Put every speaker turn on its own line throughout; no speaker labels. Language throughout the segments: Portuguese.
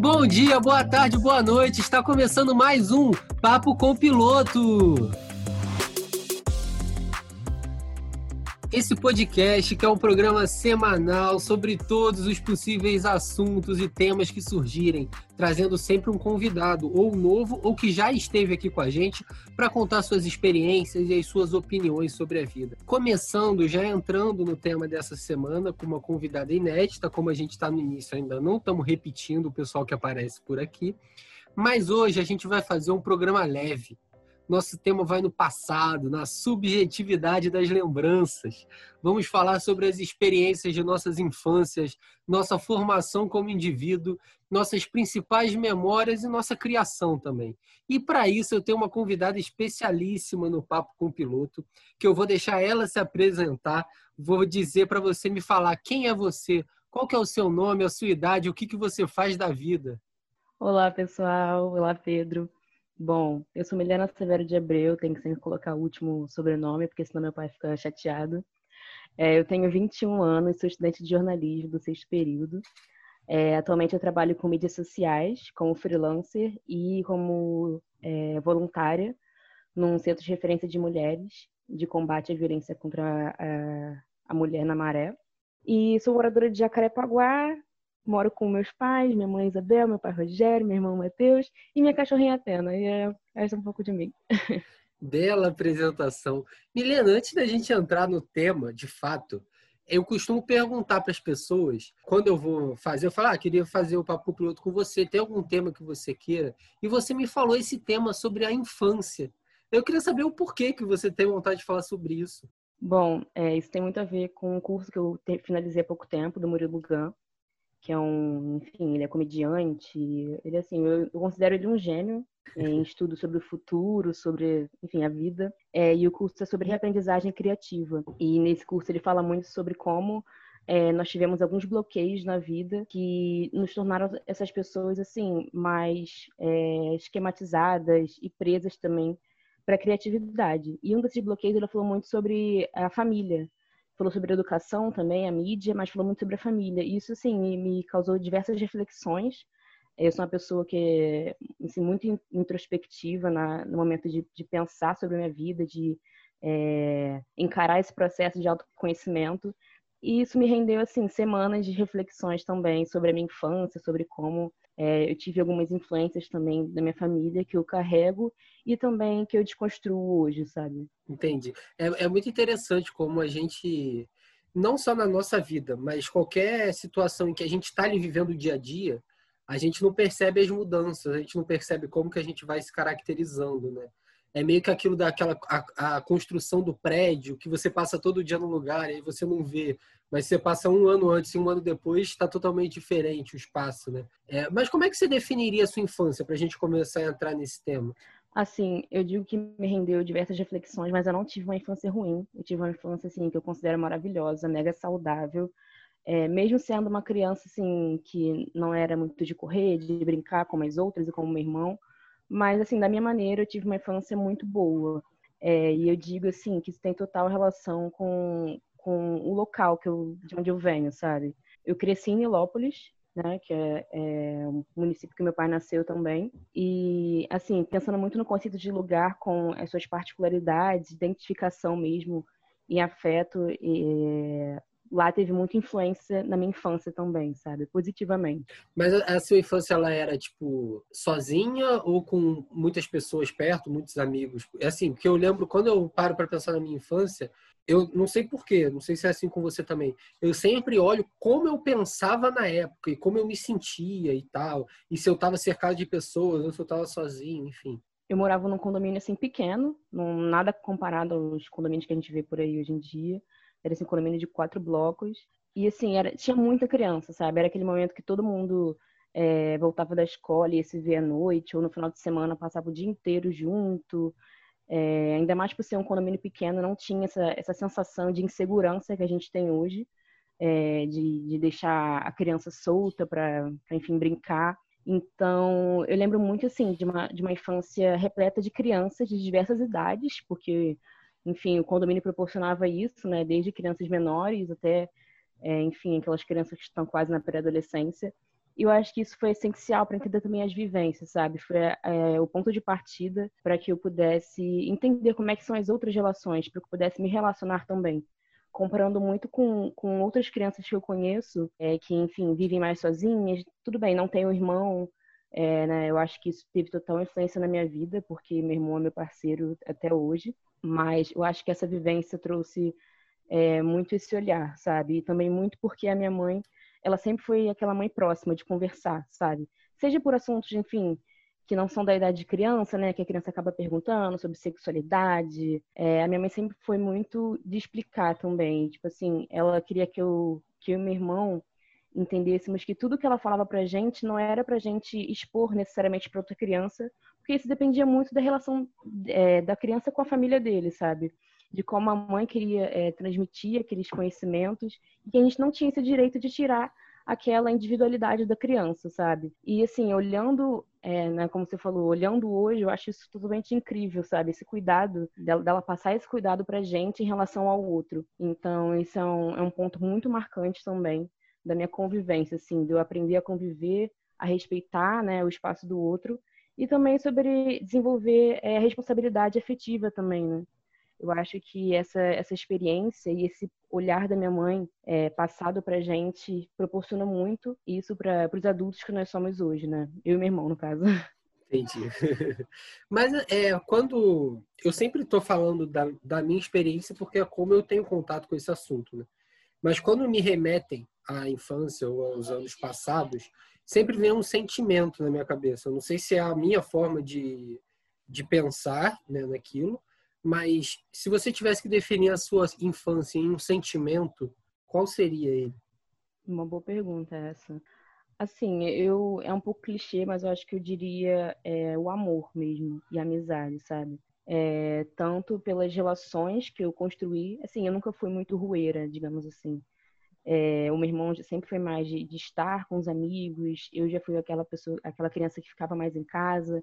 Bom dia, boa tarde, boa noite. Está começando mais um Papo com Piloto. Esse podcast que é um programa semanal sobre todos os possíveis assuntos e temas que surgirem, trazendo sempre um convidado, ou novo, ou que já esteve aqui com a gente, para contar suas experiências e as suas opiniões sobre a vida. Começando, já entrando no tema dessa semana, com uma convidada inédita, como a gente está no início, ainda não estamos repetindo o pessoal que aparece por aqui, mas hoje a gente vai fazer um programa leve nosso tema vai no passado, na subjetividade das lembranças. Vamos falar sobre as experiências de nossas infâncias, nossa formação como indivíduo, nossas principais memórias e nossa criação também. E para isso eu tenho uma convidada especialíssima no Papo com o Piloto, que eu vou deixar ela se apresentar, vou dizer para você me falar quem é você, qual que é o seu nome, a sua idade, o que, que você faz da vida.
Olá, pessoal. Olá, Pedro. Bom, eu sou Milena Severo de Abreu, tenho que sempre colocar o último sobrenome, porque senão meu pai fica chateado. É, eu tenho 21 anos, sou estudante de jornalismo do sexto período. É, atualmente eu trabalho com mídias sociais, como freelancer e como é, voluntária num centro de referência de mulheres de combate à violência contra a, a mulher na maré. E sou moradora de Jacarepaguá, moro com meus pais, minha mãe Isabel, meu pai Rogério, meu irmão Matheus e minha cachorrinha Atena. E é, essa é um pouco de mim.
Bela apresentação. Milena, antes da gente entrar no tema, de fato, eu costumo perguntar para as pessoas, quando eu vou fazer, eu falo, ah, queria fazer o papo piloto com você, tem algum tema que você queira? E você me falou esse tema sobre a infância. Eu queria saber o porquê que você tem vontade de falar sobre isso.
Bom, é, isso tem muito a ver com um curso que eu finalizei há pouco tempo, do Murilo Gun, que é um, enfim, ele é comediante, ele assim, eu, eu considero ele um gênio em estudo sobre o futuro, sobre, enfim, a vida. É, e o curso é sobre reaprendizagem criativa. E nesse curso ele fala muito sobre como é, nós tivemos alguns bloqueios na vida que nos tornaram essas pessoas assim mais é, esquematizadas e presas também para a criatividade. E um desses bloqueios ele falou muito sobre a família, falou sobre educação também, a mídia, mas falou muito sobre a família. E isso, assim, me, me causou diversas reflexões. Eu sou uma pessoa que é assim, muito introspectiva na, no momento de, de, pensar sobre a minha vida, de é, encarar esse processo de autoconhecimento. E isso me rendeu, assim, semanas de reflexões também sobre a minha infância, sobre como é, eu tive algumas influências também da minha família que eu carrego e também que eu desconstruo hoje, sabe?
Entendi. É, é muito interessante como a gente, não só na nossa vida, mas qualquer situação em que a gente está ali vivendo o dia a dia, a gente não percebe as mudanças, a gente não percebe como que a gente vai se caracterizando, né? É meio que aquilo daquela a, a construção do prédio que você passa todo dia no lugar e aí você não vê mas você passa um ano antes e um ano depois, está totalmente diferente o espaço, né? É, mas como é que você definiria a sua infância para a gente começar a entrar nesse tema?
Assim, eu digo que me rendeu diversas reflexões, mas eu não tive uma infância ruim. Eu tive uma infância assim que eu considero maravilhosa, mega saudável. É, mesmo sendo uma criança assim que não era muito de correr, de brincar como as outras e como meu irmão, mas assim da minha maneira eu tive uma infância muito boa. É, e eu digo assim que isso tem total relação com com o local que eu, de onde eu venho, sabe? Eu cresci em Nilópolis, né, que é, é município que meu pai nasceu também. E, assim, pensando muito no conceito de lugar com as suas particularidades, identificação mesmo em afeto, e, lá teve muita influência na minha infância também, sabe? Positivamente.
Mas a, sua infância, ela era, tipo, sozinha ou com muitas pessoas perto, muitos amigos? É assim, porque eu lembro, quando eu paro para pensar na minha infância, eu não sei porquê, não sei se é assim com você também. Eu sempre olho como eu pensava na época e como eu me sentia e tal. E se eu estava cercado de pessoas, ou se eu estava sozinho, enfim.
Eu morava num condomínio assim pequeno, num, nada comparado aos condomínios que a gente vê por aí hoje em dia. Era assim, um condomínio de quatro blocos. E assim, era, tinha muita criança, sabe? Era aquele momento que todo mundo é, voltava da escola e ia se ver à noite, ou no final de semana passava o dia inteiro junto. É, ainda mais por ser um condomínio pequeno, não tinha essa, essa sensação de insegurança que a gente tem hoje, é, de, de deixar a criança solta para, enfim, brincar. Então, eu lembro muito, assim, de uma, de uma infância repleta de crianças de diversas idades, porque, enfim, o condomínio proporcionava isso, né, desde crianças menores até, é, enfim, aquelas crianças que estão quase na pré-adolescência. E eu acho que isso foi essencial para entender também as vivências, sabe? Foi é, o ponto de partida para que eu pudesse entender como é que são as outras relações, para que eu pudesse me relacionar também comparando muito com, com outras crianças que eu conheço, é, que, enfim, vivem mais sozinhas. Tudo bem, não tenho irmão, é, né, eu acho que isso teve total influência na minha vida, porque meu irmão é meu parceiro até hoje. Mas eu acho que essa vivência trouxe é, muito esse olhar, sabe? E também muito porque a minha mãe, ela sempre foi aquela mãe próxima de conversar, sabe? Seja por assuntos, enfim, que não são da idade de criança, né? Que a criança acaba perguntando sobre sexualidade. É, a minha mãe sempre foi muito de explicar também. Tipo assim, ela queria que eu, que e meu irmão entendêssemos que tudo que ela falava pra gente não era pra gente expor necessariamente para outra criança, porque isso dependia muito da relação é, da criança com a família dele, sabe? De como a mãe queria é, transmitir aqueles conhecimentos e a gente não tinha esse direito de tirar aquela individualidade da criança, sabe? E assim, olhando, é, né, como você falou, olhando hoje, eu acho isso totalmente incrível, sabe? Esse cuidado, dela, dela passar esse cuidado pra gente em relação ao outro. Então, isso é um, é um ponto muito marcante também da minha convivência, assim, de eu aprender a conviver, a respeitar, né, o espaço do outro e também sobre desenvolver é, a responsabilidade afetiva também, né? Eu acho que essa, essa experiência e esse olhar da minha mãe é, passado pra gente proporciona muito isso para os adultos que nós somos hoje, né? Eu e meu irmão, no caso.
Entendi. Mas é, quando. Eu sempre estou falando da, da minha experiência, porque é como eu tenho contato com esse assunto, né? Mas quando me remetem à infância ou aos anos passados, sempre vem um sentimento na minha cabeça. Eu não sei se é a minha forma de, de pensar né, naquilo, mas se você tivesse que definir a sua infância em um sentimento, qual seria ele?
Uma boa pergunta essa. Assim, eu é um pouco clichê, mas eu acho que eu diria é, o amor mesmo e a amizade, sabe? É, tanto pelas relações que eu construí, assim, eu nunca fui muito rueira, digamos assim. É, o meu irmão sempre foi mais de, de, estar com os amigos, eu já fui aquela pessoa, aquela criança que ficava mais em casa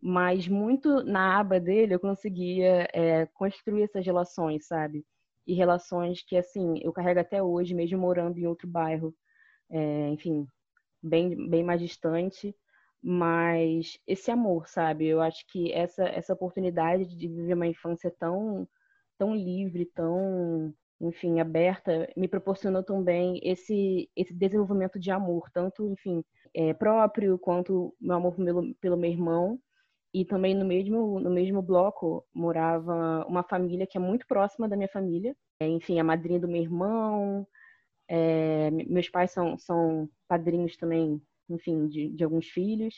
mas muito na aba dele eu conseguia é, construir essas relações, sabe? E relações que, assim, eu carrego até hoje, mesmo morando em outro bairro, é, enfim, bem, bem mais distante, mas esse amor, sabe? Eu acho que essa, essa oportunidade de viver uma infância tão, tão livre, tão, enfim, aberta, me proporcionou também esse, esse desenvolvimento de amor, tanto, enfim, é, próprio, quanto meu amor pelo, pelo meu irmão, e também no mesmo, no mesmo bloco morava uma família que é muito próxima da minha família. É, enfim, a madrinha do meu irmão. É, meus pais são, são padrinhos também, enfim, de, de alguns filhos.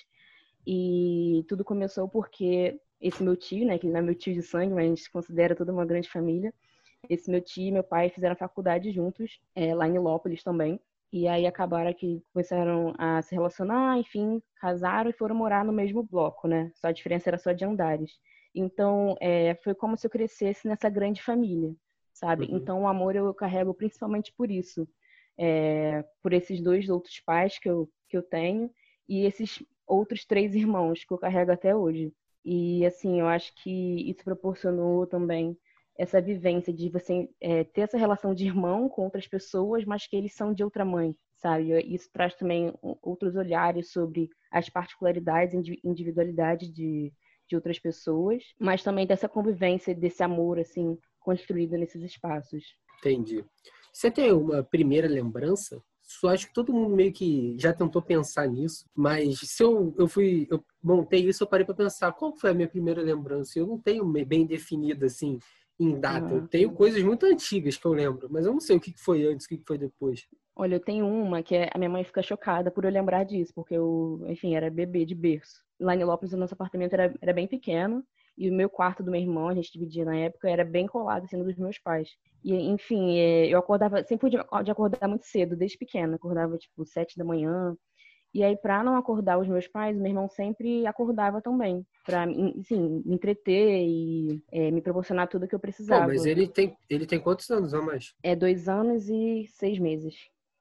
E tudo começou porque esse meu tio, né, que não é meu tio de sangue, mas a gente considera toda uma grande família. Esse meu tio e meu pai fizeram faculdade juntos, é, lá em Lópolis também. E aí acabaram que começaram a se relacionar, enfim, casaram e foram morar no mesmo bloco, né? Só a diferença era só de andares. Então, é, foi como se eu crescesse nessa grande família, sabe? Uhum. Então, o amor eu carrego principalmente por isso. É, por esses dois outros pais que eu, que eu tenho e esses outros três irmãos que eu carrego até hoje. E, assim, eu acho que isso proporcionou também essa vivência de você é, ter essa relação de irmão com outras pessoas, mas que eles são de outra mãe, sabe? Isso traz também outros olhares sobre as particularidades e individualidade de, de outras pessoas, mas também dessa convivência, desse amor, assim, construído nesses espaços.
Entendi. Você tem uma primeira lembrança? Só acho que todo mundo meio que já tentou pensar nisso, mas se eu, eu fui, eu montei isso, eu parei para pensar qual foi a minha primeira lembrança. Eu não tenho bem definida assim em data. Eu tenho coisas muito antigas que eu lembro, mas eu não sei o que foi antes, o que foi depois.
Olha, eu tenho uma que é, a minha mãe fica chocada por eu lembrar disso, porque eu, enfim, era bebê de berço. Lá em Lopes, o nosso apartamento era, era bem pequeno, e o meu quarto do meu irmão, a gente dividia na época, era bem colado, assim, dos meus pais. E, enfim, é, eu acordava, sempre pude de acordar muito cedo, desde pequena. Acordava, tipo, sete da manhã, e aí, para não acordar os meus pais, meu irmão sempre acordava também, para assim, me entreter e é, me proporcionar tudo que eu precisava.
Pô, mas ele tem, ele tem quantos anos a mais?
É dois anos e seis meses,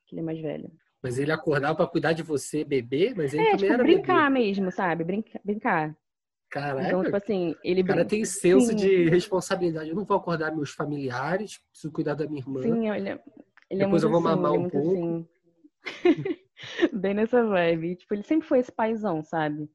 que ele é mais velho.
Mas ele acordava para cuidar de você, bebê? Mas ele é, também
tipo,
era
brincar
bebê.
mesmo, sabe? Brinca, brincar.
Caraca.
Então, tipo assim, ele...
O cara tem senso Sim. de responsabilidade. Eu não vou acordar meus familiares, preciso cuidar da minha irmã.
Sim, ele, é, ele
Depois
é
eu vou
assim,
mamar
é
um pouco. Assim.
Bem nessa vibe. Tipo, ele sempre foi esse paizão, sabe?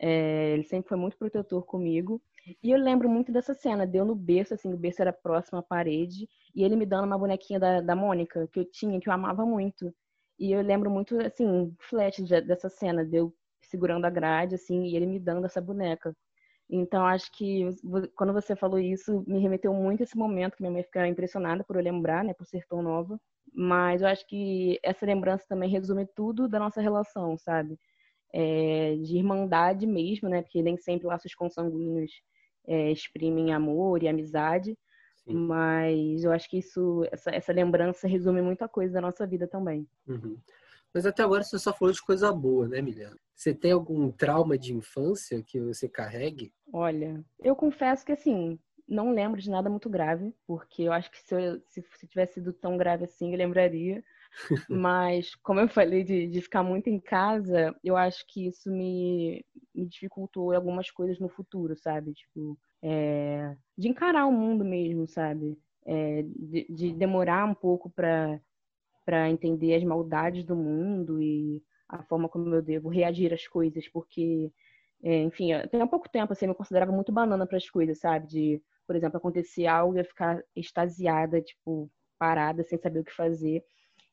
É, ele sempre foi muito protetor comigo. E eu lembro muito dessa cena, deu no berço, assim, o berço era próximo à parede, e ele me dando uma bonequinha da, da Mônica, que eu tinha, que eu amava muito. E eu lembro muito, assim, flash dessa cena, deu segurando a grade, assim, e ele me dando essa boneca. Então, acho que quando você falou isso, me remeteu muito a esse momento que minha mãe fica impressionada por eu lembrar, né, por ser tão nova. Mas eu acho que essa lembrança também resume tudo da nossa relação, sabe? É, de irmandade mesmo, né? Porque nem sempre laços consanguíneos é, exprimem amor e amizade. Sim. Mas eu acho que isso, essa, essa lembrança resume muita coisa da nossa vida também.
Uhum. Mas até agora você só falou de coisa boa, né, Milena? Você tem algum trauma de infância que você carregue?
Olha, eu confesso que assim, não lembro de nada muito grave, porque eu acho que se, eu, se, se tivesse sido tão grave assim, eu lembraria. Mas, como eu falei de, de ficar muito em casa, eu acho que isso me, me dificultou algumas coisas no futuro, sabe? Tipo, é, de encarar o mundo mesmo, sabe? É, de, de, demorar um pouco para entender as maldades do mundo e a forma como eu devo reagir às coisas, porque, é, enfim, até há pouco tempo assim, eu me considerava muito banana para as coisas, sabe? De, por exemplo, acontecer algo e eu ficar extasiada, tipo, parada, sem saber o que fazer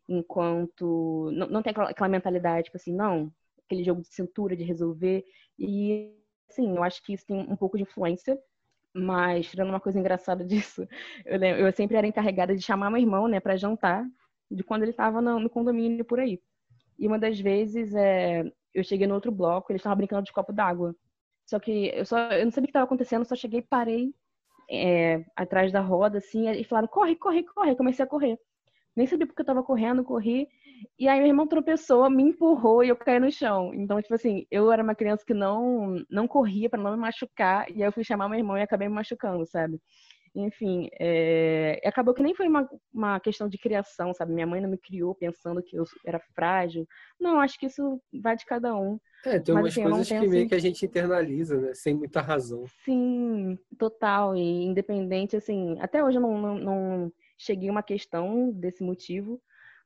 enquanto não, não tem aquela, aquela, mentalidade, tipo assim, não, aquele jogo de cintura de resolver. E, assim, eu acho que isso tem um pouco de influência, mas, tirando uma coisa engraçada disso, eu, lembro, eu sempre era encarregada de chamar meu irmão, né, para jantar, de quando ele estava no, no, condomínio por aí. E uma das vezes, é, eu cheguei no outro bloco, ele estava brincando de copo d'água. Só que eu só eu não sabia o que estava acontecendo, só cheguei, parei é, atrás da roda, assim, e falaram, corre, corre, corre. Eu comecei a correr. Nem sabia porque eu tava correndo, corri. E aí meu irmão tropeçou, me empurrou e eu caí no chão. Então, tipo assim, eu era uma criança que não não corria para não me machucar. E aí eu fui chamar meu irmão e acabei me machucando, sabe? Enfim, é... acabou que nem foi uma, uma questão de criação, sabe? Minha mãe não me criou pensando que eu era frágil. Não, acho que isso vai de cada um.
É, tem umas assim, coisas que meio que a gente internaliza, né? Sem muita razão.
Sim, total. E independente, assim, até hoje eu não, não, não cheguei a uma questão desse motivo,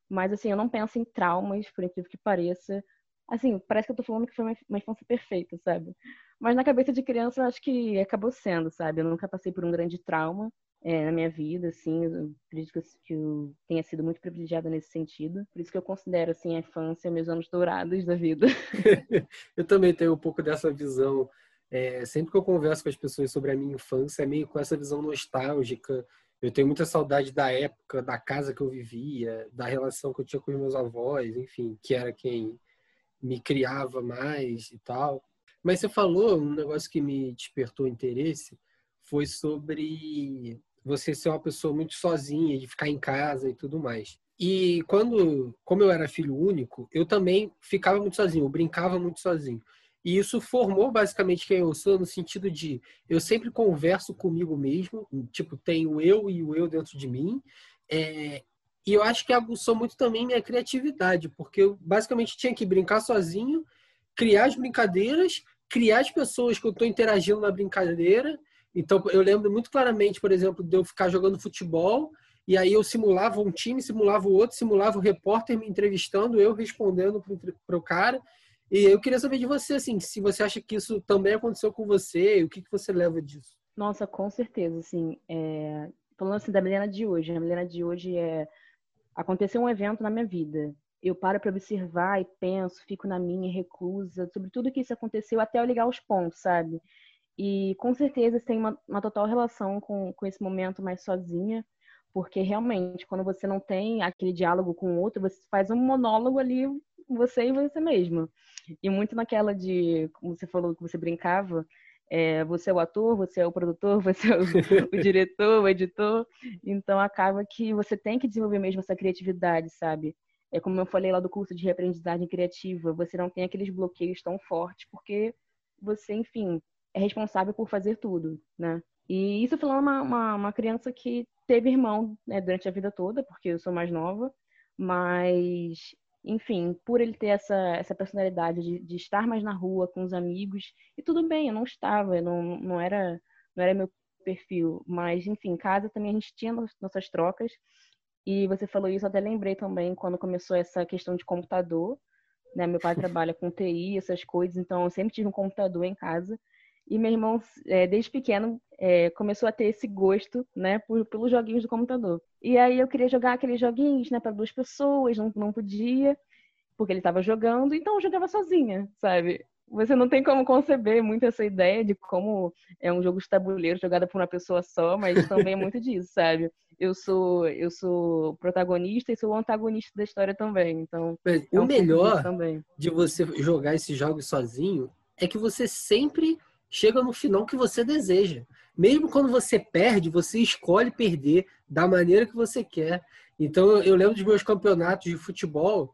mas assim, eu não penso em traumas, por incrível que pareça. Assim, parece que eu tô falando que foi uma infância perfeita, sabe? Mas na cabeça de criança eu acho que acabou sendo, sabe? Eu nunca passei por um grande trauma é, na minha vida, assim, eu acredito que eu tenha sido muito privilegiada nesse sentido. Por isso que eu considero, assim, a infância meus anos dourados da vida.
eu também tenho um pouco dessa visão. É, sempre que eu converso com as pessoas sobre a minha infância, é meio com essa visão nostálgica eu tenho muita saudade da época, da casa que eu vivia, da relação que eu tinha com os meus avós, enfim, que era quem me criava mais e tal. Mas você falou um negócio que me despertou interesse, foi sobre você ser uma pessoa muito sozinha, de ficar em casa e tudo mais. E quando, como eu era filho único, eu também ficava muito sozinho, eu brincava muito sozinho. E isso formou basicamente quem eu sou, no sentido de eu sempre converso comigo mesmo, tipo, tenho eu e o eu dentro de mim. É, e eu acho que aguçou muito também minha criatividade, porque eu basicamente tinha que brincar sozinho, criar as brincadeiras, criar as pessoas que eu estou interagindo na brincadeira. Então, eu lembro muito claramente, por exemplo, de eu ficar jogando futebol e aí eu simulava um time, simulava o outro, simulava o repórter me entrevistando, eu respondendo para o cara. E eu queria saber de você, assim, se você acha que isso também aconteceu com você, o que, que você leva disso?
Nossa, com certeza, assim, é... falando assim da Milena de hoje, a Milena de hoje é, aconteceu um evento na minha vida, eu paro para observar e penso, fico na minha reclusa, sobre tudo que isso aconteceu até eu ligar os pontos, sabe? E com certeza tem uma, uma total relação com, com esse momento mais sozinha, porque realmente, quando você não tem aquele diálogo com o outro, você faz um monólogo ali, você e você mesma. E muito naquela de, como você falou que você brincava, é, você é o ator, você é o produtor, você é o, o, diretor, o editor. Então acaba que você tem que desenvolver mesmo essa criatividade, sabe? É como eu falei lá do curso de reaprendizagem criativa, você não tem aqueles bloqueios tão fortes porque você, enfim, é responsável por fazer tudo, né? E isso falando uma, uma, uma criança que teve irmão né, durante a vida toda, porque eu sou mais nova, mas enfim, por ele ter essa, essa personalidade de, de, estar mais na rua com os amigos, e tudo bem, eu não estava, eu não, não, era, não era meu perfil, mas enfim, em casa também a gente tinha nossas trocas, e você falou isso, até lembrei também quando começou essa questão de computador, né? Meu pai trabalha com TI, essas coisas, então eu sempre tive um computador em casa. E meu irmão, é, desde pequeno, é, começou a ter esse gosto, né, por, pelos joguinhos do computador. E aí eu queria jogar aqueles joguinhos, né, para duas pessoas, não, não podia, porque ele estava jogando, então eu jogava sozinha, sabe? Você não tem como conceber muito essa ideia de como é um jogo de tabuleiro jogado por uma pessoa só, mas também é muito disso, sabe? Eu sou eu sou protagonista e sou o antagonista da história também, então
é um o melhor de você jogar esses jogos sozinho é que você sempre chega no final que você deseja. Mesmo quando você perde, você escolhe perder da maneira que você quer. Então, eu lembro dos meus campeonatos de futebol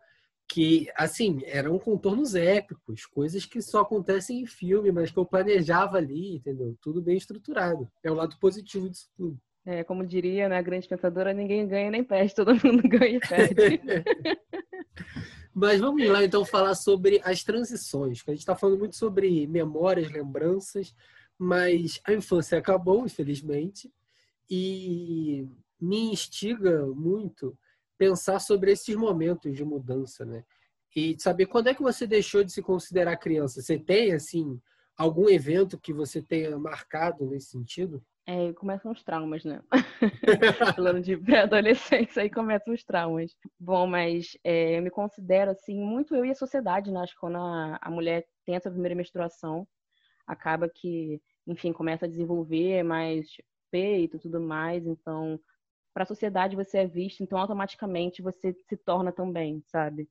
que, assim, eram contornos épicos, coisas que só acontecem em filme, mas que eu planejava ali, entendeu? Tudo bem estruturado. É o lado positivo disso tudo.
É, como diria na né, grande pensadora, ninguém ganha nem perde, todo mundo ganha e perde.
Mas vamos lá então falar sobre as transições, que a gente está falando muito sobre memórias, lembranças, mas a infância acabou, infelizmente, e me instiga muito pensar sobre esses momentos de mudança, né? E saber quando é que você deixou de se considerar criança. Você tem, assim, algum evento que você tenha marcado nesse sentido?
É, começam os traumas, né? Falando de pré-adolescência, aí começam os traumas. Bom, mas é, eu me considero, assim, muito eu e a sociedade, né? Acho que quando a, a mulher tem essa primeira menstruação, acaba que, enfim, começa a desenvolver mais peito tudo mais. Então, para a sociedade você é visto, então automaticamente você se torna também, sabe?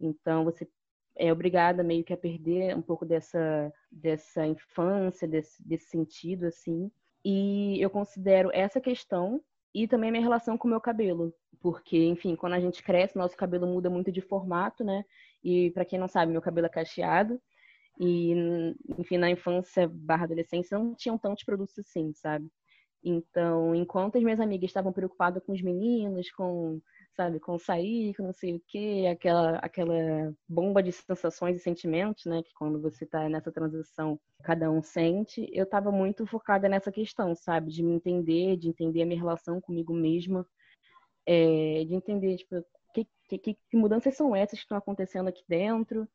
Então, você é obrigada meio que a perder um pouco dessa, dessa infância, desse, desse sentido, assim e eu considero essa questão e também minha relação com o meu cabelo, porque, enfim, quando a gente cresce, nosso cabelo muda muito de formato, né? E para quem não sabe, meu cabelo é cacheado. E, enfim, na infância barra adolescência não tinham tantos produtos assim, sabe? Então, enquanto as minhas amigas estavam preocupadas com os meninos, com sabe, com sair, com não sei o quê, aquela, aquela bomba de sensações e sentimentos, né, que quando você está nessa transição, cada um sente. Eu estava muito focada nessa questão, sabe, de me entender, de entender a minha relação comigo mesma, é, de entender, tipo, que, que, que mudanças são essas que estão acontecendo aqui dentro,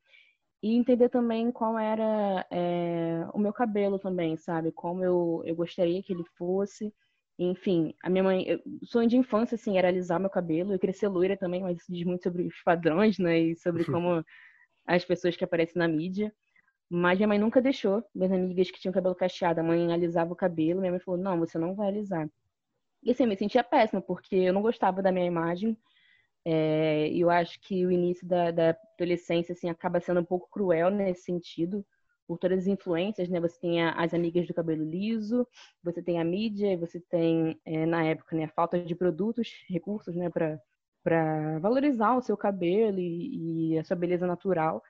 e entender também qual era é, o meu cabelo também, sabe, como eu, eu gostaria que ele fosse, enfim, a minha mãe, o sonho de infância, assim, era alisar meu cabelo. Eu crescer loira também, mas isso diz muito sobre os padrões, né? E sobre como as pessoas que aparecem na mídia. Mas minha mãe nunca deixou. Minhas amigas que tinham cabelo cacheado, a mãe alisava o cabelo. Minha mãe falou: não, você não vai alisar. E assim, eu me sentia péssima, porque eu não gostava da minha imagem. É, eu acho que o início da, da adolescência, assim, acaba sendo um pouco cruel nesse sentido por todas as influências, né? Você tem as amigas do cabelo liso, você tem a mídia, você tem, é, na época, né, a falta de produtos, recursos, né, para valorizar o seu cabelo e, e, a sua beleza natural.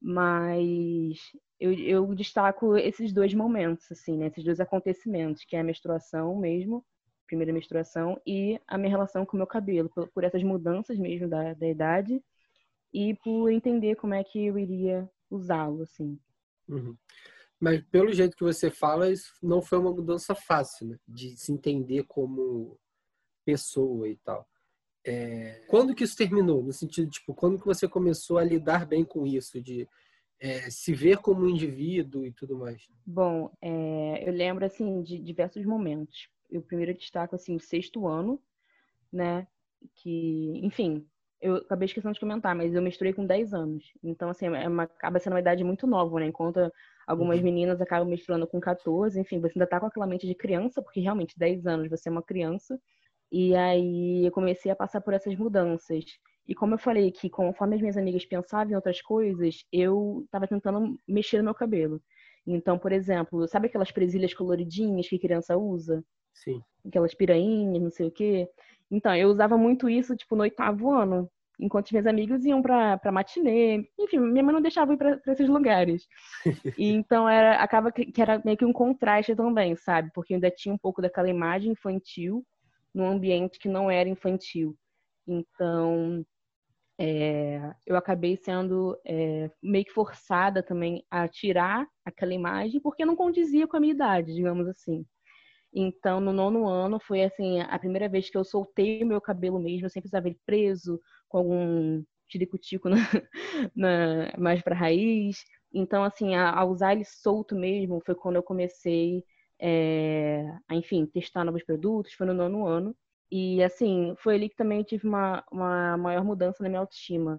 Mas eu, eu destaco esses dois momentos, assim, né? Esses dois acontecimentos, que é a menstruação mesmo, primeira menstruação, e a minha relação com o meu cabelo, por, por essas mudanças mesmo da, da idade e por entender como é que eu iria usá-lo, assim.
Uhum. Mas pelo jeito que você fala, isso não foi uma mudança fácil, né? De se entender como pessoa e tal. É... Quando que isso terminou? No sentido, tipo, quando que você começou a lidar bem com isso? De é, se ver como um indivíduo e tudo mais?
Bom, é, eu lembro, assim, de diversos momentos. Eu primeiro destaco, assim, o sexto ano, né? Que, enfim, eu acabei esquecendo de comentar, mas eu misturei com 10 anos. Então, assim, é uma, acaba sendo uma idade muito nova, né? Enquanto algumas uhum. meninas acabam misturando com 14, enfim, você ainda tá com aquela mente de criança, porque realmente 10 anos você é uma criança. E aí eu comecei a passar por essas mudanças. E como eu falei que conforme as minhas amigas pensavam em outras coisas, eu estava tentando mexer no meu cabelo. Então, por exemplo, sabe aquelas presilhas coloridinhas que criança usa?
Sim.
Aquelas pirainhas, não sei o quê. Então, eu usava muito isso, tipo, no oitavo ano. Enquanto meus amigos iam pra, pra matinê. Enfim, minha mãe não deixava ir pra, pra esses lugares. e então, era, acaba que, que, era meio que um contraste também, sabe? Porque ainda tinha um pouco daquela imagem infantil num ambiente que não era infantil. Então, é, eu acabei sendo é, meio que forçada também a tirar aquela imagem porque não condizia com a minha idade, digamos assim. Então, no nono ano, foi assim, a primeira vez que eu soltei o meu cabelo mesmo, eu sempre usava ele preso, com algum tiricutico na, na, mais para raiz. Então, assim, a, a, usar ele solto mesmo foi quando eu comecei é, a, enfim, testar novos produtos, foi no nono ano. E, assim, foi ali que também tive uma, uma maior mudança na minha autoestima.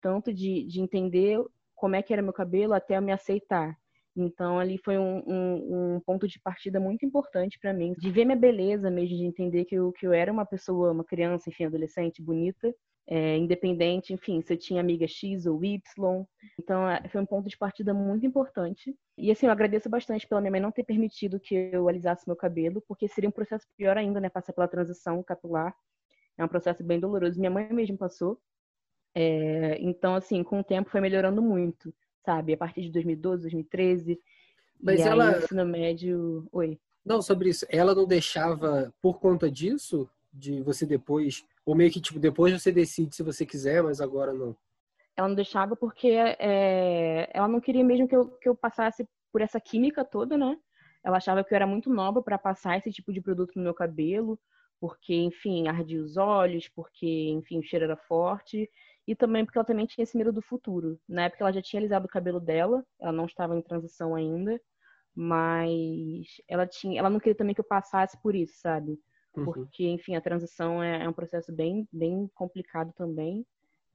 Tanto de, de entender como é que era meu cabelo até eu me aceitar. Então, ali foi um, um, um ponto de partida muito importante para mim, de ver minha beleza mesmo, de entender que eu, que eu era uma pessoa, uma criança, enfim, adolescente, bonita, é, independente, enfim, se eu tinha amiga X ou Y. Então, é, foi um ponto de partida muito importante. E, assim, eu agradeço bastante pela minha mãe não ter permitido que eu alisasse meu cabelo, porque seria um processo pior ainda, né? Passar pela transição capilar. É um processo bem doloroso. Minha mãe mesmo passou. É, então, assim, com o tempo foi melhorando muito sabe? A partir de 2012, 2013. Mas e ela. Aí, ensino médio. Oi.
Não, sobre isso. Ela não deixava por conta disso? De você depois. Ou meio que, tipo, depois você decide se você quiser, mas agora não.
Ela não deixava porque é, ela não queria mesmo que eu, que eu passasse por essa química toda, né? Ela achava que eu era muito nova para passar esse tipo de produto no meu cabelo, porque, enfim, ardia os olhos, porque, enfim, o cheiro era forte e também porque ela também tinha esse medo do futuro. Na época ela já tinha alisado o cabelo dela, ela não estava em transição ainda, mas ela tinha, ela não queria também que eu passasse por isso, sabe? Uhum. Porque, enfim, a transição é, é, um processo bem, bem complicado também,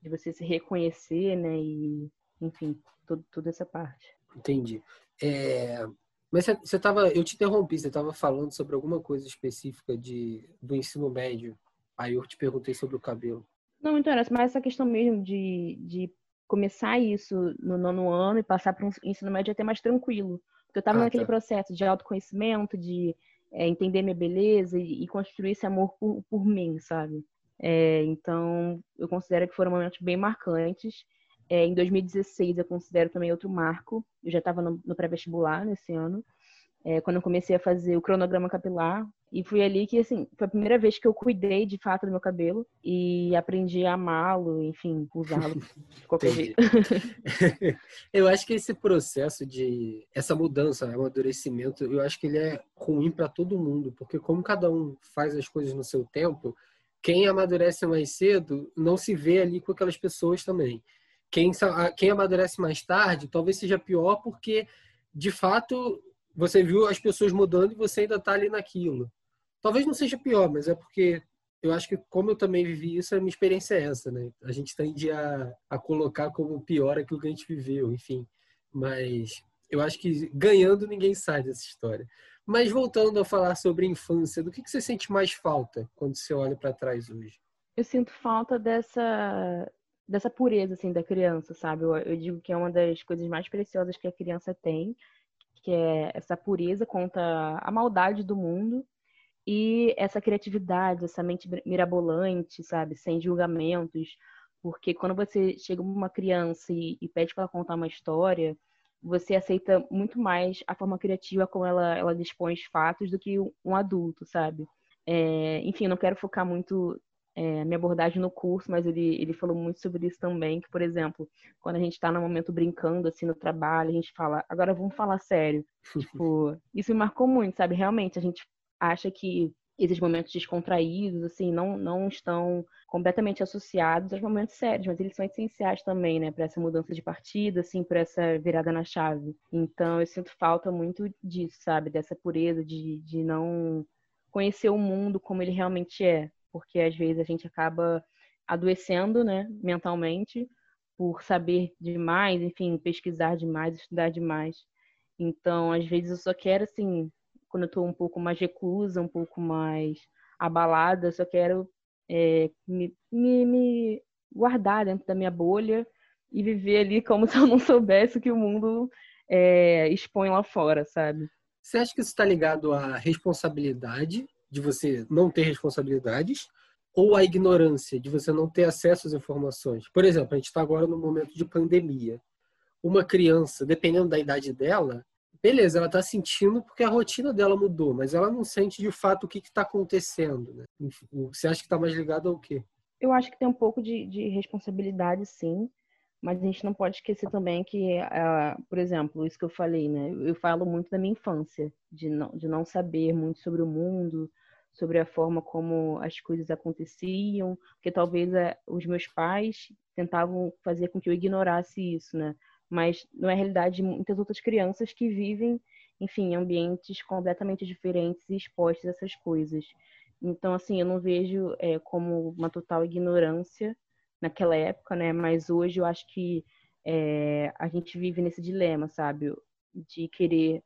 de você se reconhecer, né? E, enfim, tudo, toda essa parte.
Entendi. É... Mas você estava, eu te interrompi, você estava falando sobre alguma coisa específica de, do ensino médio. Aí eu te perguntei sobre o cabelo.
Não me interessa, mas essa questão mesmo de, de começar isso no nono ano e passar para um ensino médio até mais tranquilo. Porque eu estava ah, naquele tá. processo de autoconhecimento, de é, entender minha beleza e, e, construir esse amor por, por mim, sabe? É, então, eu considero que foram momentos bem marcantes. É, em 2016, eu considero também outro marco. Eu já estava no, no pré-vestibular nesse ano é, quando eu comecei a fazer o cronograma capilar. E foi ali que, assim, foi a primeira vez que eu cuidei de fato do meu cabelo e aprendi a amá-lo, enfim, usá-lo de qualquer jeito.
eu acho que esse processo de, essa mudança, amadurecimento, eu acho que ele é ruim para todo mundo, porque como cada um faz as coisas no seu tempo, quem amadurece mais cedo não se vê ali com aquelas pessoas também. Quem, quem amadurece mais tarde talvez seja pior porque, de fato, você viu as pessoas mudando e você ainda está ali naquilo. Talvez não seja pior, mas é porque eu acho que como eu também vivi isso, a minha experiência é essa, né? A gente tende a, a colocar como pior aquilo que a gente viveu, enfim. Mas eu acho que ganhando ninguém sai dessa história. Mas voltando a falar sobre infância, do que, que você sente mais falta quando você olha para trás hoje?
Eu sinto falta dessa dessa pureza assim da criança, sabe? Eu, eu digo que é uma das coisas mais preciosas que a criança tem que é essa pureza contra a maldade do mundo e essa criatividade, essa mente mirabolante, sabe, sem julgamentos, porque quando você chega uma criança e, e pede para ela contar uma história, você aceita muito mais a forma criativa como ela, ela dispõe os fatos do que um adulto, sabe? É, enfim, não quero focar muito é, minha abordagem no curso, mas ele, ele falou muito sobre isso também, que, por exemplo, quando a gente está no momento brincando, assim, no trabalho, a gente fala, agora vamos falar sério. tipo, isso me marcou muito, sabe? Realmente, a gente acha que esses momentos descontraídos, assim, não, não estão completamente associados aos momentos sérios, mas eles são essenciais também, né, para essa mudança de partida, assim, para essa virada na chave. Então, eu sinto falta muito disso, sabe, dessa pureza de, de não conhecer o mundo como ele realmente é, porque às vezes a gente acaba adoecendo, né, mentalmente, por saber demais, enfim, pesquisar demais, estudar demais. Então, às vezes eu só quero, assim, quando eu estou um pouco mais reclusa, um pouco mais abalada, só quero é, me, me, me, guardar dentro da minha bolha e viver ali como se eu não soubesse o que o mundo é, expõe lá fora, sabe?
Você acha que isso está ligado à responsabilidade de você não ter responsabilidades ou a ignorância de você não ter acesso às informações. Por exemplo, a gente está agora no momento de pandemia. Uma criança, dependendo da idade dela, beleza, ela está sentindo porque a rotina dela mudou, mas ela não sente de fato o que está acontecendo. Né? Você acha que está mais ligado ao quê?
Eu acho que tem um pouco de, de responsabilidade, sim. Mas a gente não pode esquecer também que, uh, por exemplo, isso que eu falei, né? Eu falo muito da minha infância, de não, de não saber muito sobre o mundo, sobre a forma como as coisas aconteciam, porque talvez é, os meus pais tentavam fazer com que eu ignorasse isso, né? Mas não é a realidade de muitas outras crianças que vivem, enfim, em ambientes completamente diferentes e expostos a essas coisas. Então, assim, eu não vejo é, como uma total ignorância naquela época, né? Mas hoje eu acho que é, a gente vive nesse dilema, sabe? De querer,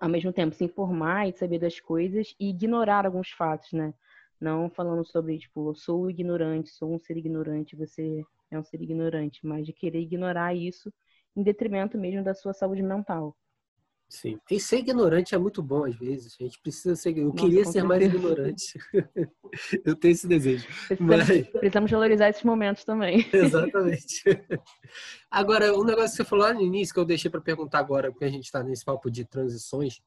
ao mesmo tempo, se informar e saber das coisas e ignorar alguns fatos, né? Não falando sobre, tipo, eu sou ignorante, sou um ser ignorante, você é um ser ignorante, mas de querer ignorar isso em detrimento mesmo da sua saúde mental.
Sim. E ser ignorante é muito bom às vezes. A gente precisa ser. Eu Nossa, queria ser mais ignorante. eu tenho esse desejo.
Precisamos, Mas... precisamos valorizar esses momentos também.
Exatamente. Agora, um negócio que você falou lá no início, que eu deixei para perguntar agora, porque a gente está nesse papo de transições.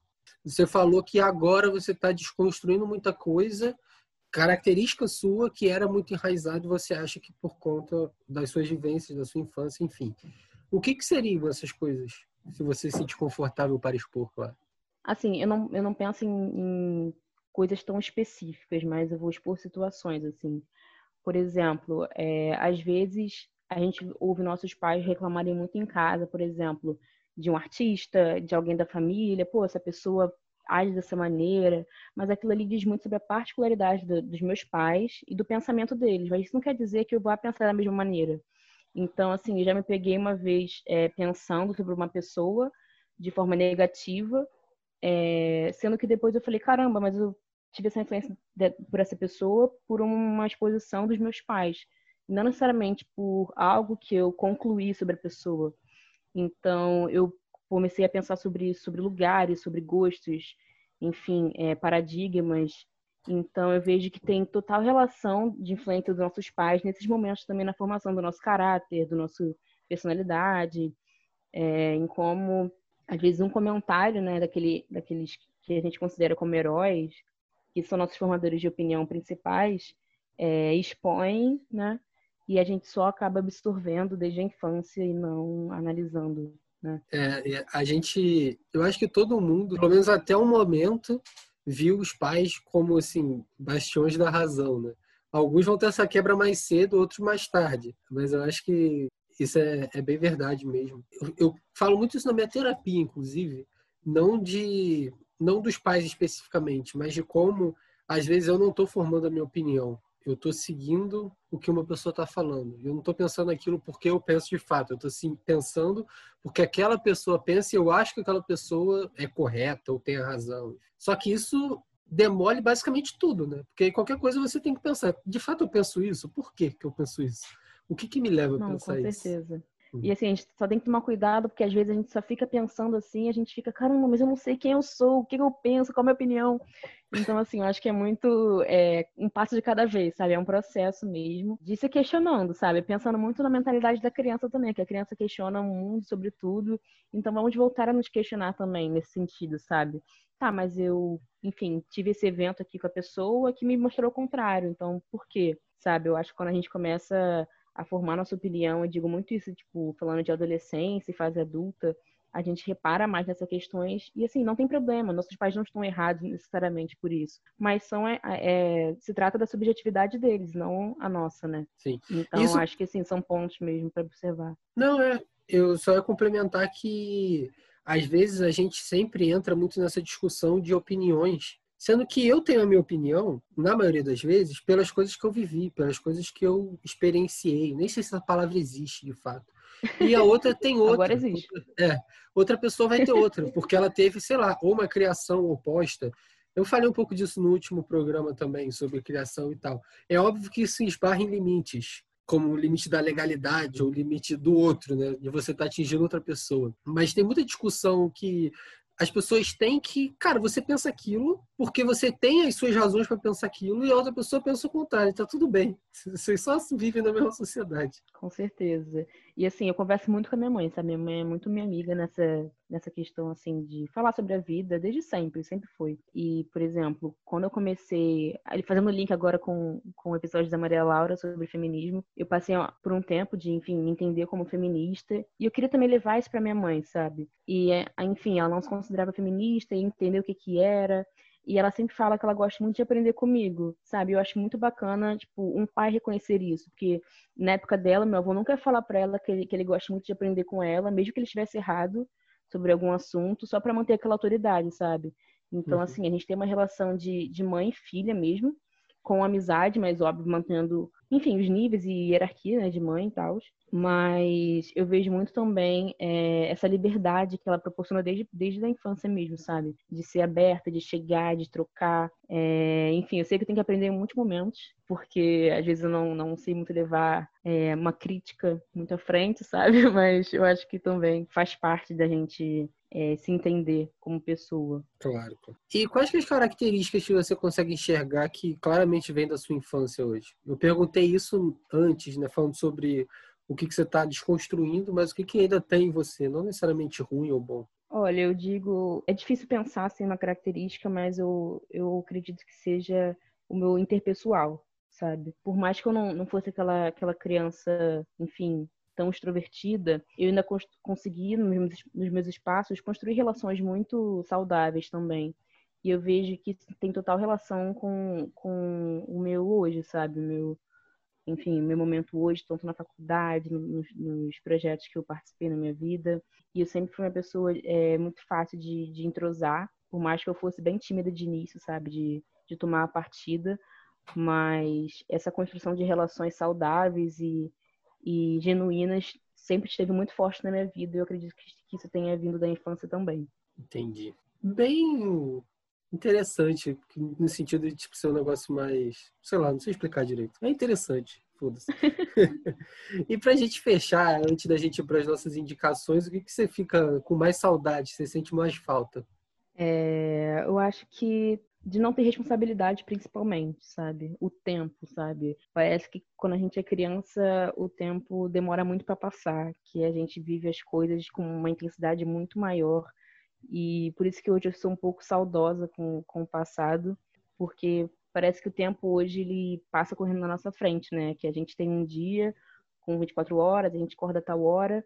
Você falou que agora você está desconstruindo muita coisa, característica sua que era muito enraizada e você acha que por conta das suas vivências, da sua infância, enfim. O que, que seriam essas coisas? se você se sente confortável para expor, claro.
Assim, eu não, eu não penso em, em coisas tão específicas, mas eu vou expor situações, assim. Por exemplo, é, às vezes a gente ouve nossos pais reclamarem muito em casa, por exemplo, de um artista, de alguém da família, pô, essa pessoa age dessa maneira, mas aquilo ali diz muito sobre a particularidade do, dos meus pais e do pensamento deles, mas isso não quer dizer que eu vá pensar da mesma maneira. Então, assim, eu já me peguei uma vez é, pensando sobre uma pessoa de forma negativa, é, sendo que depois eu falei, caramba, mas eu tive essa influência de, por essa pessoa por uma exposição dos meus pais, não necessariamente por algo que eu concluí sobre a pessoa. Então, eu comecei a pensar sobre sobre lugares, sobre gostos, enfim, é, paradigmas então, eu vejo que tem total relação de influência dos nossos pais nesses momentos também na formação do nosso caráter, do nosso personalidade, é, em como, às vezes, um comentário né, daquele, daqueles que a gente considera como heróis, que são nossos formadores de opinião principais, é, expõem, né? E a gente só acaba absorvendo desde a infância e não analisando, né?
É, a gente, eu acho que todo mundo, pelo menos até o momento, viu os pais como assim bastiões da razão, né? Alguns vão ter essa quebra mais cedo, outros mais tarde, mas eu acho que isso é, é bem verdade mesmo. Eu, eu, falo muito isso na minha terapia, inclusive, não de não dos pais especificamente, mas de como às vezes eu não estou formando a minha opinião eu estou seguindo o que uma pessoa está falando. Eu não estou pensando aquilo porque eu penso de fato. Eu estou sim pensando porque aquela pessoa pensa e eu acho que aquela pessoa é correta ou tem a razão. Só que isso demole basicamente tudo, né? Porque qualquer coisa você tem que pensar. De fato eu penso isso? Por que, que eu penso isso? O que, que me leva a não, pensar
isso? Com certeza. E assim, a gente só tem que tomar cuidado, porque às vezes a gente só fica pensando assim, a gente fica, caramba, mas eu não sei quem eu sou, o que eu penso, qual é a minha opinião. Então, assim, eu acho que é muito é, um passo de cada vez, sabe? É um processo mesmo de se questionando, sabe? Pensando muito na mentalidade da criança também, que a criança questiona o mundo sobre tudo. Então, vamos voltar a nos questionar também nesse sentido, sabe? Tá, mas eu, enfim, tive esse evento aqui com a pessoa que me mostrou o contrário. Então, por quê? Sabe? Eu acho que quando a gente começa a formar nossa opinião. Eu digo muito isso, tipo, falando de adolescência e fase adulta, a gente repara mais nessas questões e assim não tem problema nossos pais não estão errados necessariamente por isso mas são é, é se trata da subjetividade deles não a nossa né?
Sim.
Então isso... acho que assim são pontos mesmo para observar.
Não é eu só ia complementar que às vezes a gente sempre entra muito nessa discussão de opiniões Sendo que eu tenho a minha opinião, na maioria das vezes, pelas coisas que eu vivi, pelas coisas que eu experienciei. Nem sei se essa palavra existe de fato. E a outra tem outra.
Agora existe.
É, outra pessoa vai ter outra, porque ela teve, sei lá, ou uma criação oposta. Eu falei um pouco disso no último programa também, sobre criação e tal. É óbvio que isso esbarra em limites, como o limite da legalidade ou o limite do outro, né? De você estar tá atingindo outra pessoa. Mas tem muita discussão que as pessoas têm que, cara, você pensa aquilo porque você tem as suas razões para pensar aquilo e a outra pessoa pensa o contrário, tá tudo bem. Vocês só vivem na mesma sociedade.
Com certeza. E assim, eu converso muito com a minha mãe, sabe? Minha mãe é muito minha amiga nessa, nessa questão, assim, de falar sobre a vida, desde sempre, sempre foi. E, por exemplo, quando eu comecei, fazendo link agora com, com o episódio da Maria Laura sobre feminismo, eu passei por um tempo de, enfim, me entender como feminista. E eu queria também levar isso para minha mãe, sabe? E, é, enfim, ela não se considerava feminista e entender o que que era. E ela sempre fala que ela gosta muito de aprender comigo, sabe? Eu acho muito bacana, tipo, um pai reconhecer isso, porque na época dela, meu avô nunca ia falar para ela que ele, que ele gosta muito de aprender com ela, mesmo que ele estivesse errado sobre algum assunto, só para manter aquela autoridade, sabe? Então, uhum. assim, a gente tem uma relação de, de mãe e filha mesmo, com amizade, mas óbvio, mantendo, enfim, os níveis e hierarquia né, de mãe e tal. Mas eu vejo muito também é, essa liberdade que ela proporciona desde, desde a infância mesmo, sabe? De ser aberta, de chegar, de trocar. É, enfim, eu sei que eu tenho que aprender em muitos momentos, porque às vezes eu não, não sei muito levar é, uma crítica muito à frente, sabe? Mas eu acho que também faz parte da gente é, se entender como pessoa.
Claro. E quais as características que você consegue enxergar que claramente vem da sua infância hoje? Eu perguntei isso antes, né, falando sobre o que, que você está desconstruindo, mas o que, que ainda tem em você, não necessariamente ruim ou bom.
Olha, eu digo, é difícil pensar assim uma característica, mas eu, eu acredito que seja o meu interpessoal, sabe? Por mais que eu não, não fosse aquela, aquela criança, enfim, tão extrovertida, eu ainda cons consegui, nos meus, nos meus espaços, construir relações muito saudáveis também. E eu vejo que tem total relação com, com o meu hoje, sabe? O meu, enfim, meu momento hoje, tanto na faculdade, nos, nos, projetos que eu participei na minha vida. E eu sempre fui uma pessoa é, muito fácil de, de entrosar, por mais que eu fosse bem tímida de início, sabe? De, de tomar a partida. Mas essa construção de relações saudáveis e e genuínas sempre esteve muito forte na minha vida e eu acredito que isso tenha vindo da infância também.
Entendi. Bem interessante, no sentido de tipo, ser um negócio mais, sei lá, não sei explicar direito. É interessante, foda-se. e pra gente fechar, antes da gente ir para as nossas indicações, o que, que você fica com mais saudade, você sente mais falta?
É, eu acho que de não ter responsabilidade, principalmente, sabe? O tempo, sabe? Parece que quando a gente é criança, o tempo demora muito para passar, que a gente vive as coisas com uma intensidade muito maior. E por isso que hoje eu sou um pouco saudosa com, com o passado, porque parece que o tempo hoje ele passa correndo na nossa frente, né? Que a gente tem um dia com 24 horas, a gente acorda a tal hora,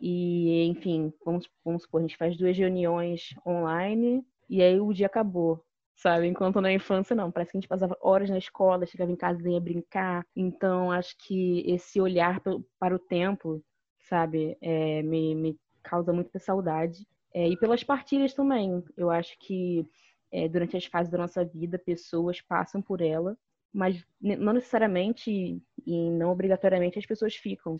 e enfim, vamos, vamos supor, a gente faz duas reuniões online e aí o dia acabou sabe? Enquanto na infância, não. Parece que a gente passava horas na escola, chegava em casa e ia brincar. Então, acho que esse olhar para o tempo, sabe, é, me, me causa muita saudade. É, e pelas partilhas também. Eu acho que é, durante as fases da nossa vida, pessoas passam por ela, mas não necessariamente e não obrigatoriamente as pessoas ficam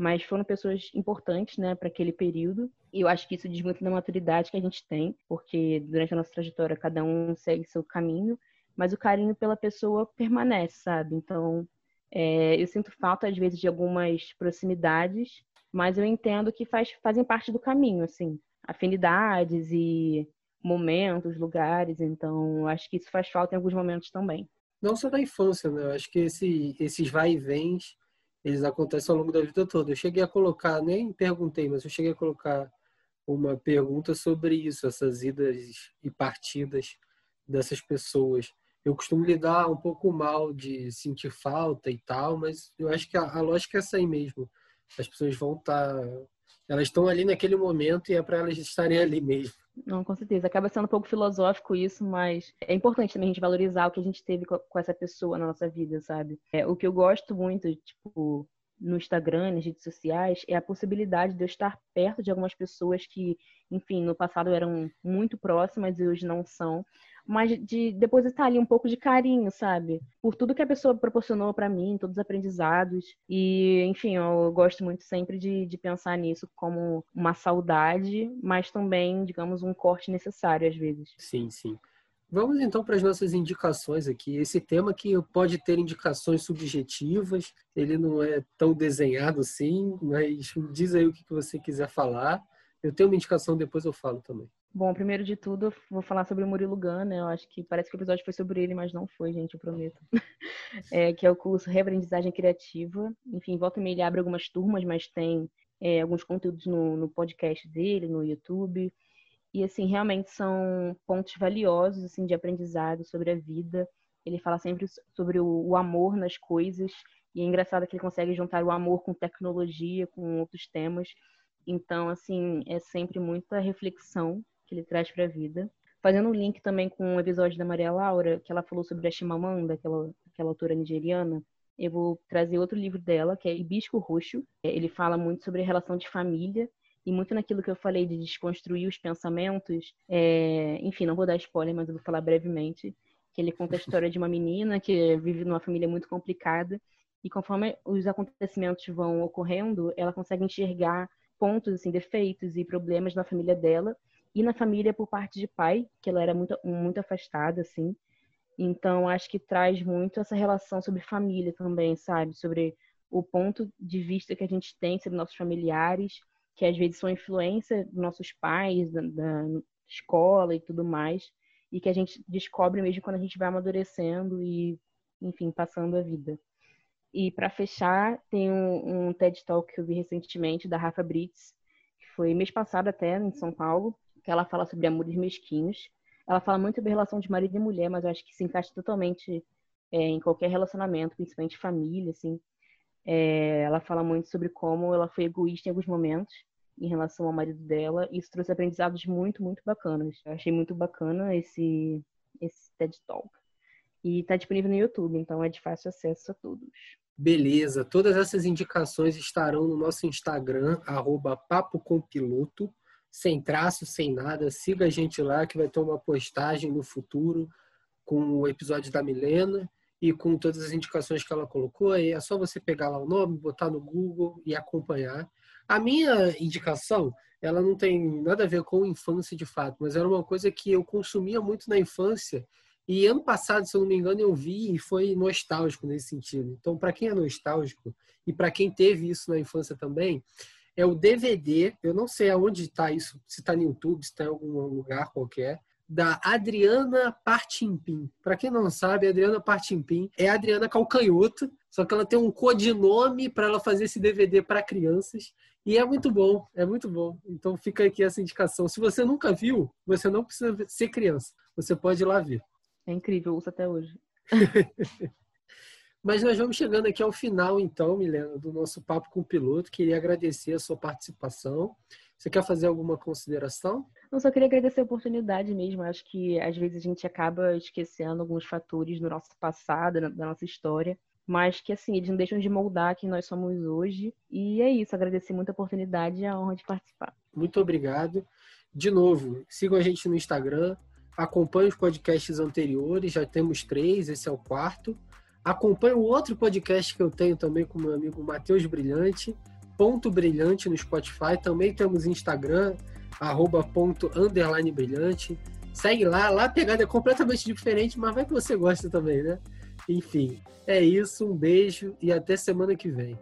mas foram pessoas importantes, né, para aquele período. E eu acho que isso diz muito da maturidade que a gente tem, porque durante a nossa trajetória cada um segue seu caminho, mas o carinho pela pessoa permanece, sabe? Então, é, eu sinto falta às vezes de algumas proximidades, mas eu entendo que faz, fazem parte do caminho, assim, afinidades e momentos, lugares. Então, acho que isso faz falta em alguns momentos também.
Não só da infância, né? Eu acho que esse, esses vai e vens eles acontecem ao longo da vida toda. Eu cheguei a colocar, nem perguntei, mas eu cheguei a colocar uma pergunta sobre isso, essas idas e partidas dessas pessoas. Eu costumo lidar um pouco mal de sentir falta e tal, mas eu acho que a, a lógica é essa aí mesmo. As pessoas vão estar. Tá, elas estão ali naquele momento e é para elas estarem ali mesmo.
Não, com certeza. Acaba sendo um pouco filosófico isso, mas é importante também a gente valorizar o que a gente teve com essa pessoa na nossa vida, sabe? É, o que eu gosto muito, tipo, no Instagram, nas redes sociais, é a possibilidade de eu estar perto de algumas pessoas que, enfim, no passado eram muito próximas e hoje não são, mas de depositar ali um pouco de carinho, sabe? Por tudo que a pessoa proporcionou para mim, todos os aprendizados. E, enfim, eu gosto muito sempre de, de pensar nisso como uma saudade, mas também, digamos, um corte necessário às vezes.
Sim, sim. Vamos então para as nossas indicações aqui. Esse tema que pode ter indicações subjetivas, ele não é tão desenhado assim, mas diz aí o que você quiser falar. Eu tenho uma indicação, depois eu falo também.
Bom, primeiro de tudo, eu vou falar sobre o Murilo Gun, né? Eu acho que parece que o episódio foi sobre ele, mas não foi, gente, eu prometo. É, que é o curso Reaprendizagem Criativa. Enfim, volta e meia ele abre algumas turmas, mas tem é, alguns conteúdos no, no podcast dele, no YouTube. E, assim, realmente são pontos valiosos, assim, de aprendizado sobre a vida. Ele fala sempre sobre o, o amor nas coisas. E é engraçado que ele consegue juntar o amor com tecnologia, com outros temas. Então, assim, é sempre muita reflexão que ele traz para a vida. fazendo um link também com o um episódio da Maria Laura, que ela falou sobre a Chimamanda, aquela, aquela autora nigeriana, eu vou trazer outro livro dela, que é Hibisco Roxo. Ele fala muito sobre a relação de família e muito naquilo que eu falei de desconstruir os pensamentos. É... Enfim, não vou dar spoiler, mas eu vou falar brevemente. Que ele conta a história de uma menina que vive numa família muito complicada e conforme os acontecimentos vão ocorrendo, ela consegue enxergar pontos, assim, defeitos e problemas na família dela e na família por parte de pai, que ela era muito, muito afastada, assim. Então, acho que traz muito essa relação sobre família também, sabe? Sobre o ponto de vista que a gente tem sobre nossos familiares, que às vezes são influência dos nossos pais, da, da escola e tudo mais, e que a gente descobre mesmo quando a gente vai amadurecendo e, enfim, passando a vida. E para fechar, tem um, um, TED Talk que eu vi recentemente da Rafa Brits, que foi mês passado até em São Paulo, que ela fala sobre amores mesquinhos ela fala muito sobre relação de marido e mulher, mas eu acho que se encaixa totalmente é, em qualquer relacionamento, principalmente família, assim. É, ela fala muito sobre como ela foi egoísta em alguns momentos em relação ao marido dela, e isso trouxe aprendizados muito, muito bacanas. Eu achei muito bacana esse, esse TED Talk. E está disponível no YouTube, então é de fácil acesso a todos.
Beleza, todas essas indicações estarão no nosso Instagram, arroba sem traço, sem nada. Siga a gente lá que vai ter uma postagem no futuro com o episódio da Milena e com todas as indicações que ela colocou. É só você pegar lá o nome, botar no Google e acompanhar. A minha indicação, ela não tem nada a ver com infância de fato, mas era uma coisa que eu consumia muito na infância e ano passado, se eu não me engano, eu vi e foi nostálgico nesse sentido. Então, para quem é nostálgico e para quem teve isso na infância também, é o DVD, eu não sei aonde está isso, se está no YouTube, se está em algum lugar qualquer, da Adriana Partimpim. Para quem não sabe, a Adriana Partimpim é a Adriana Calcanhoto, só que ela tem um codinome para ela fazer esse DVD para crianças. E é muito bom, é muito bom. Então fica aqui essa indicação. Se você nunca viu, você não precisa ser criança. Você pode ir lá ver.
É incrível, uso até hoje.
Mas nós vamos chegando aqui ao final, então, Milena, do nosso papo com o piloto. Queria agradecer a sua participação. Você quer fazer alguma consideração?
Eu só queria agradecer a oportunidade mesmo. Acho que às vezes a gente acaba esquecendo alguns fatores do nosso passado, da nossa história, mas que assim, eles não deixam de moldar quem nós somos hoje. E é isso, agradecer muito a oportunidade e a honra de participar.
Muito obrigado. De novo, sigam a gente no Instagram, acompanhem os podcasts anteriores, já temos três, esse é o quarto. Acompanhe o outro podcast que eu tenho também com meu amigo Matheus Brilhante, Ponto Brilhante no Spotify. Também temos Instagram, arroba ponto underline brilhante. Segue lá, lá a pegada é completamente diferente, mas vai que você gosta também, né? Enfim, é isso, um beijo e até semana que vem.